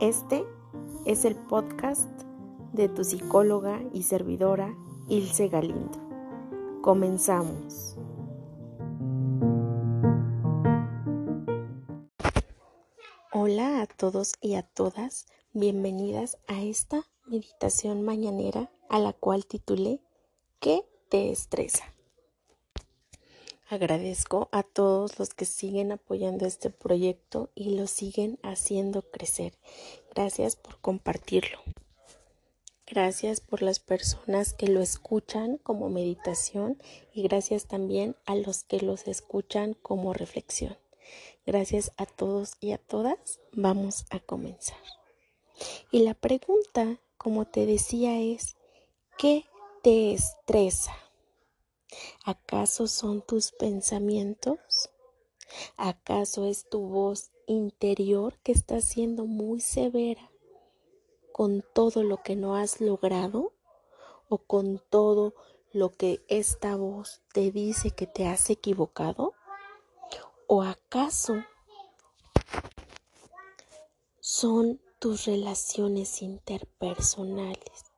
Este es el podcast de tu psicóloga y servidora Ilse Galindo. Comenzamos. Hola a todos y a todas, bienvenidas a esta meditación mañanera a la cual titulé ¿Qué te estresa? Agradezco a todos los que siguen apoyando este proyecto y lo siguen haciendo crecer. Gracias por compartirlo. Gracias por las personas que lo escuchan como meditación y gracias también a los que los escuchan como reflexión. Gracias a todos y a todas. Vamos a comenzar. Y la pregunta, como te decía, es, ¿qué te estresa? ¿Acaso son tus pensamientos? ¿Acaso es tu voz interior que está siendo muy severa con todo lo que no has logrado o con todo lo que esta voz te dice que te has equivocado? ¿O acaso son tus relaciones interpersonales?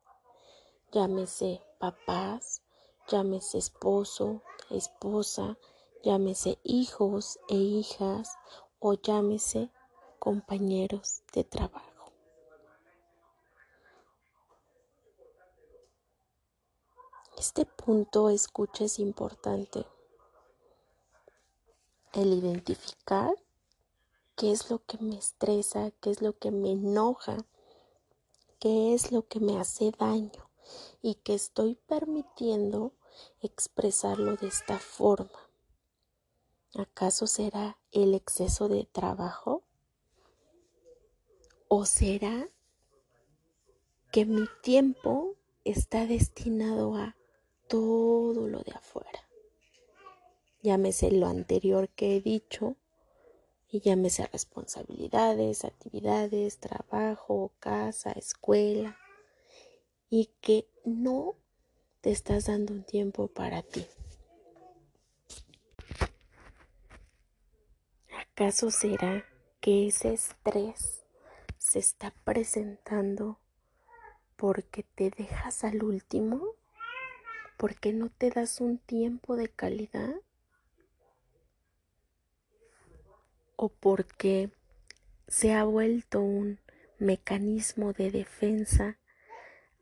Llámese papás, llámese esposo, esposa, llámese hijos e hijas o llámese compañeros de trabajo. Este punto escucha es importante. El identificar qué es lo que me estresa, qué es lo que me enoja, qué es lo que me hace daño y que estoy permitiendo expresarlo de esta forma. ¿Acaso será el exceso de trabajo? ¿O será que mi tiempo está destinado a todo lo de afuera? Llámese lo anterior que he dicho y llámese responsabilidades, actividades, trabajo, casa, escuela y que no te estás dando un tiempo para ti. ¿Acaso será que ese estrés se está presentando porque te dejas al último? ¿Porque no te das un tiempo de calidad? ¿O porque se ha vuelto un mecanismo de defensa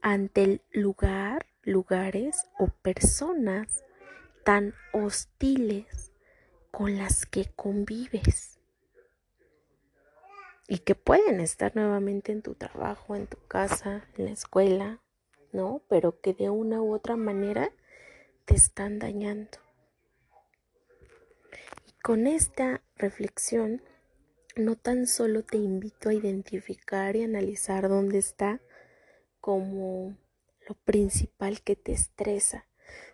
ante el lugar lugares o personas tan hostiles con las que convives y que pueden estar nuevamente en tu trabajo, en tu casa, en la escuela, ¿no? Pero que de una u otra manera te están dañando. Y con esta reflexión, no tan solo te invito a identificar y analizar dónde está como lo principal que te estresa,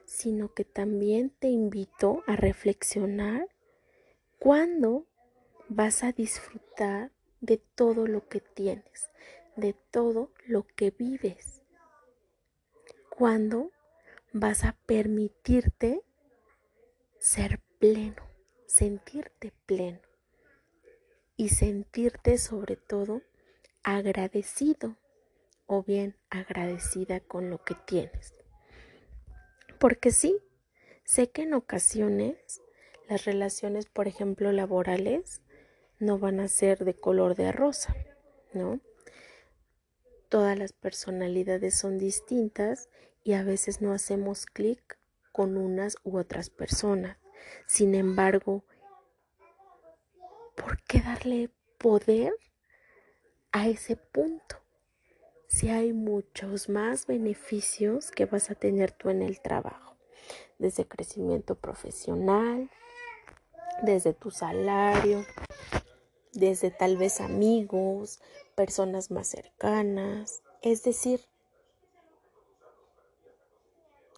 sino que también te invito a reflexionar cuándo vas a disfrutar de todo lo que tienes, de todo lo que vives. Cuándo vas a permitirte ser pleno, sentirte pleno y sentirte sobre todo agradecido o bien agradecida con lo que tienes. Porque sí, sé que en ocasiones las relaciones, por ejemplo, laborales, no van a ser de color de rosa, ¿no? Todas las personalidades son distintas y a veces no hacemos clic con unas u otras personas. Sin embargo, ¿por qué darle poder a ese punto? Si hay muchos más beneficios que vas a tener tú en el trabajo, desde crecimiento profesional, desde tu salario, desde tal vez amigos, personas más cercanas, es decir,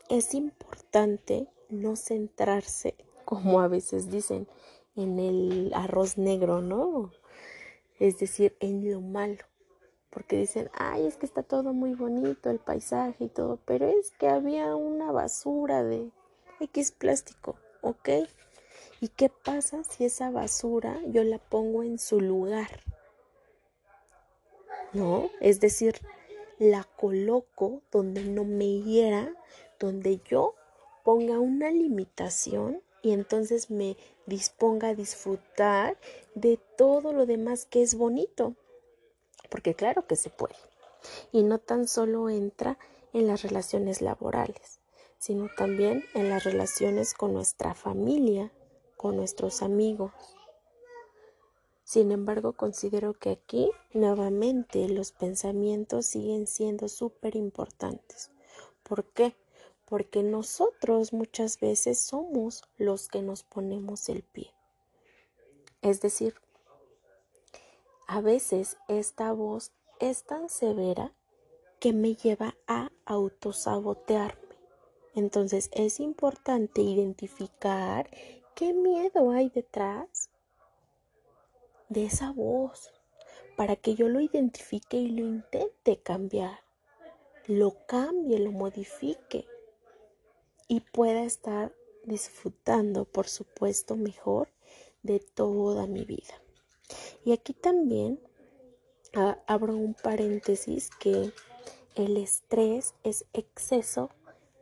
es importante no centrarse, como a veces dicen, en el arroz negro, ¿no? Es decir, en lo malo porque dicen, ay, es que está todo muy bonito, el paisaje y todo, pero es que había una basura de X plástico, ¿ok? ¿Y qué pasa si esa basura yo la pongo en su lugar? ¿no? Es decir, la coloco donde no me hiera, donde yo ponga una limitación y entonces me disponga a disfrutar de todo lo demás que es bonito. Porque claro que se puede. Y no tan solo entra en las relaciones laborales, sino también en las relaciones con nuestra familia, con nuestros amigos. Sin embargo, considero que aquí nuevamente los pensamientos siguen siendo súper importantes. ¿Por qué? Porque nosotros muchas veces somos los que nos ponemos el pie. Es decir, a veces esta voz es tan severa que me lleva a autosabotearme. Entonces es importante identificar qué miedo hay detrás de esa voz para que yo lo identifique y lo intente cambiar, lo cambie, lo modifique y pueda estar disfrutando, por supuesto, mejor de toda mi vida. Y aquí también abro un paréntesis que el estrés es exceso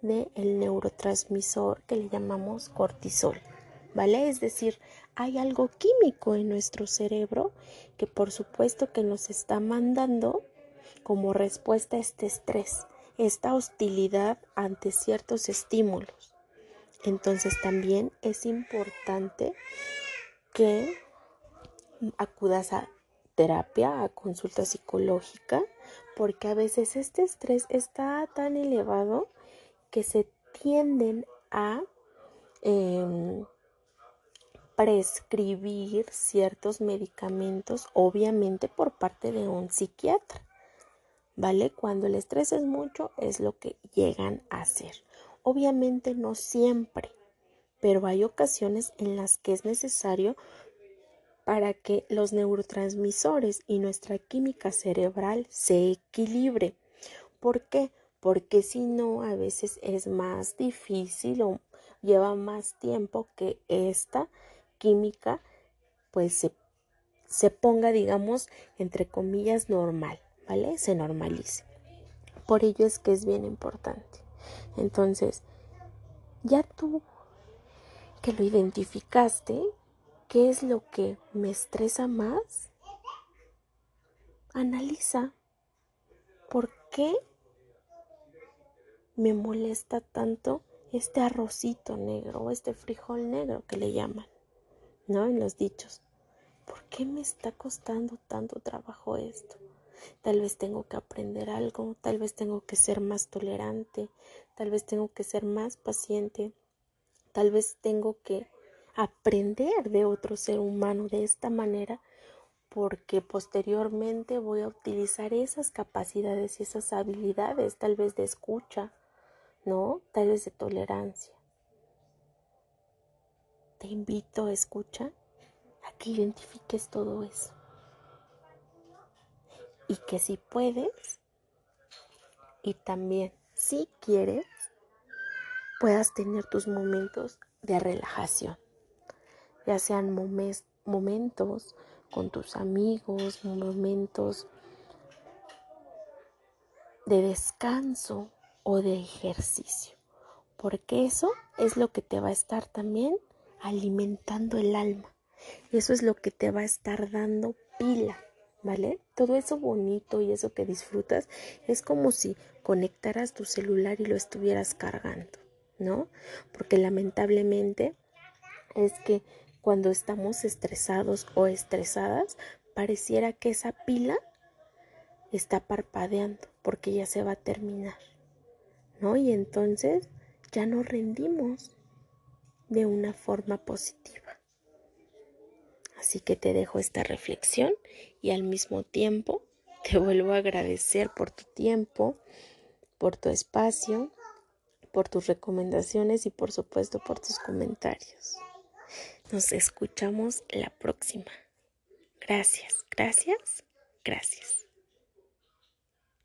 del el neurotransmisor que le llamamos cortisol. ¿Vale? Es decir, hay algo químico en nuestro cerebro que por supuesto que nos está mandando como respuesta a este estrés, esta hostilidad ante ciertos estímulos. Entonces también es importante que acudas a terapia, a consulta psicológica, porque a veces este estrés está tan elevado que se tienden a em, prescribir ciertos medicamentos, obviamente por parte de un psiquiatra. ¿Vale? Cuando el estrés es mucho, es lo que llegan a hacer. Obviamente no siempre, pero hay ocasiones en las que es necesario para que los neurotransmisores y nuestra química cerebral se equilibre. ¿Por qué? Porque si no, a veces es más difícil o lleva más tiempo que esta química pues se, se ponga, digamos, entre comillas, normal, ¿vale? Se normalice. Por ello es que es bien importante. Entonces, ya tú que lo identificaste, ¿Qué es lo que me estresa más? Analiza por qué me molesta tanto este arrocito negro o este frijol negro que le llaman, ¿no? En los dichos. ¿Por qué me está costando tanto trabajo esto? Tal vez tengo que aprender algo, tal vez tengo que ser más tolerante, tal vez tengo que ser más paciente, tal vez tengo que aprender de otro ser humano de esta manera porque posteriormente voy a utilizar esas capacidades y esas habilidades, tal vez de escucha, ¿no? Tal vez de tolerancia. Te invito a escuchar a que identifiques todo eso. Y que si puedes, y también si quieres, puedas tener tus momentos de relajación ya sean momentos con tus amigos, momentos de descanso o de ejercicio, porque eso es lo que te va a estar también alimentando el alma. Eso es lo que te va a estar dando pila, ¿vale? Todo eso bonito y eso que disfrutas es como si conectaras tu celular y lo estuvieras cargando, ¿no? Porque lamentablemente es que cuando estamos estresados o estresadas, pareciera que esa pila está parpadeando porque ya se va a terminar, ¿no? Y entonces ya no rendimos de una forma positiva. Así que te dejo esta reflexión y al mismo tiempo te vuelvo a agradecer por tu tiempo, por tu espacio, por tus recomendaciones y por supuesto por tus comentarios. Nos escuchamos la próxima. Gracias, gracias, gracias.